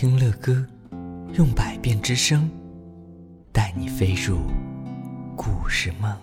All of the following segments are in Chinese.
听乐歌，用百变之声带你飞入故事梦。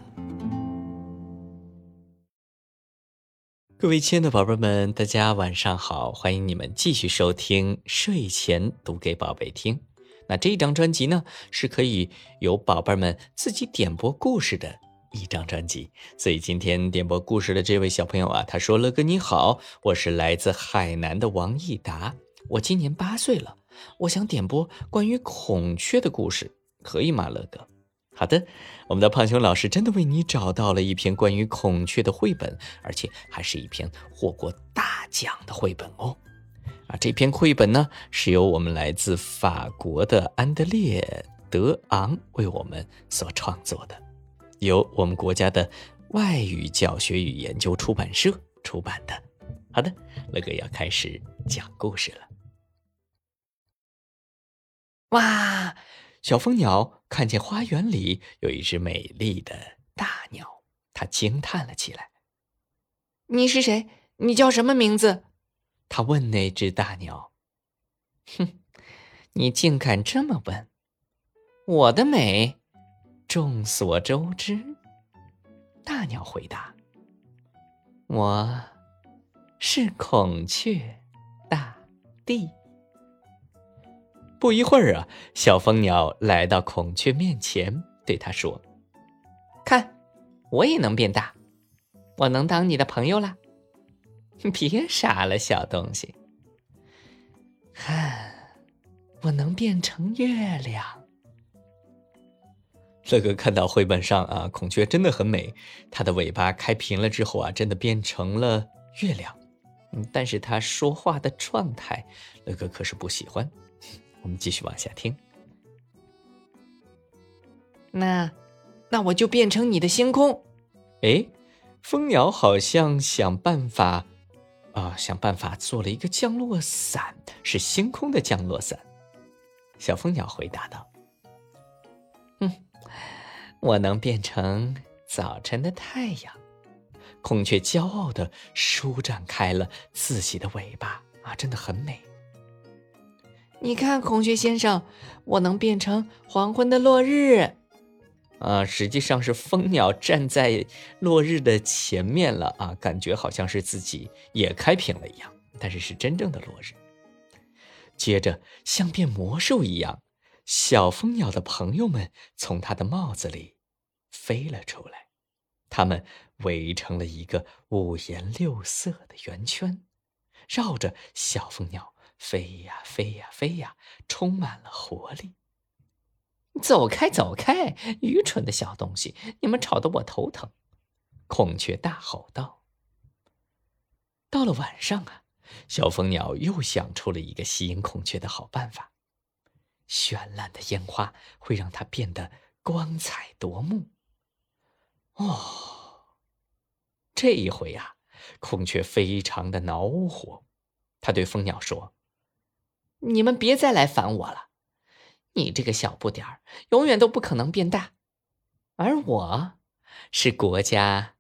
各位亲爱的宝贝们，大家晚上好！欢迎你们继续收听睡前读给宝贝听。那这一张专辑呢，是可以由宝贝们自己点播故事的一张专辑。所以今天点播故事的这位小朋友啊，他说：“乐哥你好，我是来自海南的王益达。”我今年八岁了，我想点播关于孔雀的故事，可以吗，乐哥？好的，我们的胖熊老师真的为你找到了一篇关于孔雀的绘本，而且还是一篇获过大奖的绘本哦。啊，这篇绘本呢是由我们来自法国的安德烈·德昂为我们所创作的，由我们国家的外语教学与研究出版社出版的。好的，乐哥要开始讲故事了。哇！小蜂鸟看见花园里有一只美丽的大鸟，它惊叹了起来。“你是谁？你叫什么名字？”它问那只大鸟。“哼，你竟敢这么问！我的美，众所周知。”大鸟回答。“我是孔雀大帝。”不一会儿啊，小蜂鸟来到孔雀面前，对它说：“看，我也能变大，我能当你的朋友啦！别傻了，小东西。看，我能变成月亮。”乐哥看到绘本上啊，孔雀真的很美，它的尾巴开平了之后啊，真的变成了月亮。嗯，但是它说话的状态，乐哥可是不喜欢。我们继续往下听。那，那我就变成你的星空。哎，蜂鸟好像想办法，啊，想办法做了一个降落伞，是星空的降落伞。小蜂鸟回答道：“嗯，我能变成早晨的太阳。”孔雀骄傲的舒展开了自己的尾巴，啊，真的很美。你看，孔雀先生，我能变成黄昏的落日。啊，实际上是蜂鸟站在落日的前面了啊，感觉好像是自己也开屏了一样，但是是真正的落日。接着，像变魔术一样，小蜂鸟的朋友们从它的帽子里飞了出来，它们围成了一个五颜六色的圆圈，绕着小蜂鸟。飞呀飞呀飞呀，充满了活力。走开，走开，愚蠢的小东西！你们吵得我头疼。孔雀大吼道。到了晚上啊，小蜂鸟又想出了一个吸引孔雀的好办法。绚烂的烟花会让它变得光彩夺目。哦，这一回啊，孔雀非常的恼火，他对蜂鸟说。你们别再来烦我了！你这个小不点儿，永远都不可能变大。而我，是国家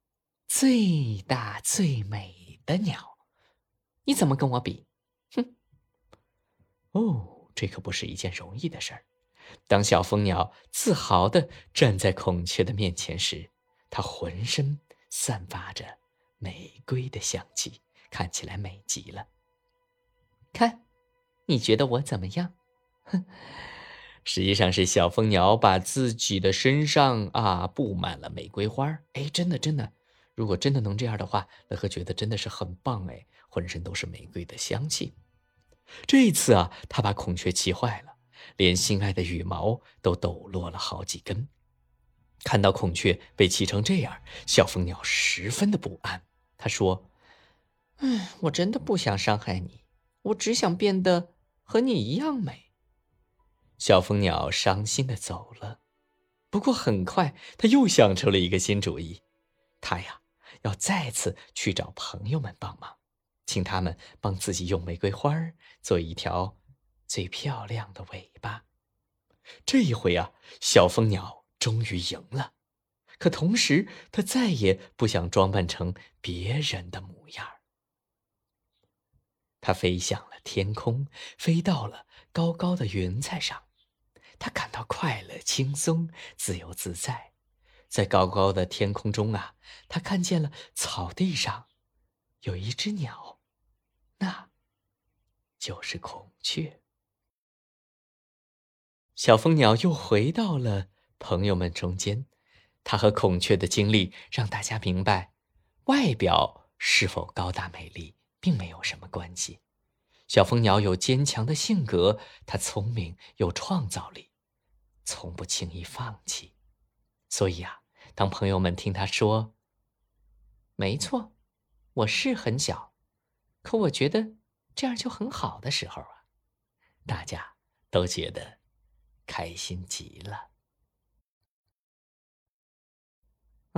最大最美的鸟，你怎么跟我比？哼！哦，这可不是一件容易的事儿。当小蜂鸟自豪的站在孔雀的面前时，它浑身散发着玫瑰的香气，看起来美极了。看。你觉得我怎么样？哼，实际上是小蜂鸟把自己的身上啊布满了玫瑰花哎，真的真的，如果真的能这样的话，乐呵觉得真的是很棒哎，浑身都是玫瑰的香气。这一次啊，他把孔雀气坏了，连心爱的羽毛都抖落了好几根。看到孔雀被气成这样，小蜂鸟十分的不安。他说：“哎，我真的不想伤害你，我只想变得……”和你一样美。小蜂鸟伤心的走了，不过很快他又想出了一个新主意，他呀要再次去找朋友们帮忙，请他们帮自己用玫瑰花做一条最漂亮的尾巴。这一回啊，小蜂鸟终于赢了，可同时他再也不想装扮成别人的模样。它飞向了天空，飞到了高高的云彩上，它感到快乐、轻松、自由自在。在高高的天空中啊，他看见了草地上有一只鸟，那就是孔雀。小蜂鸟又回到了朋友们中间，它和孔雀的经历让大家明白，外表是否高大美丽并没有什么关系。小蜂鸟有坚强的性格，它聪明有创造力，从不轻易放弃。所以啊，当朋友们听他说：“没错，我是很小，可我觉得这样就很好的时候啊，大家都觉得开心极了。”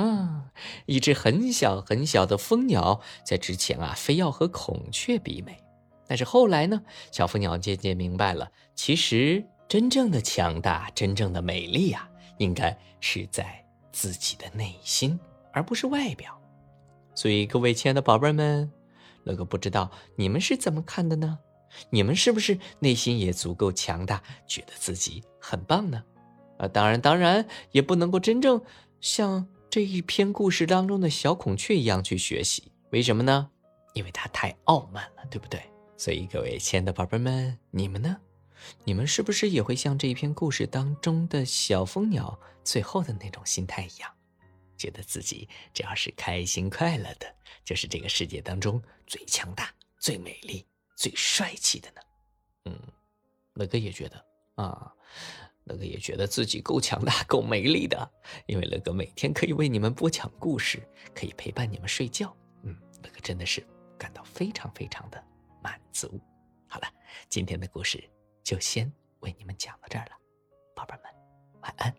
嗯，一只很小很小的蜂鸟在之前啊，非要和孔雀比美。但是后来呢，小蜂鸟渐渐明白了，其实真正的强大、真正的美丽啊，应该是在自己的内心，而不是外表。所以，各位亲爱的宝贝们，乐哥不知道你们是怎么看的呢？你们是不是内心也足够强大，觉得自己很棒呢？啊，当然，当然也不能够真正像这一篇故事当中的小孔雀一样去学习。为什么呢？因为它太傲慢了，对不对？所以，各位亲爱的宝贝们，你们呢？你们是不是也会像这一篇故事当中的小蜂鸟最后的那种心态一样，觉得自己只要是开心快乐的，就是这个世界当中最强大、最美丽、最帅气的呢？嗯，乐哥也觉得啊，乐哥也觉得自己够强大、够美丽的，因为乐哥每天可以为你们播讲故事，可以陪伴你们睡觉。嗯，乐哥真的是感到非常非常的。满足。好了，今天的故事就先为你们讲到这儿了，宝贝们，晚安。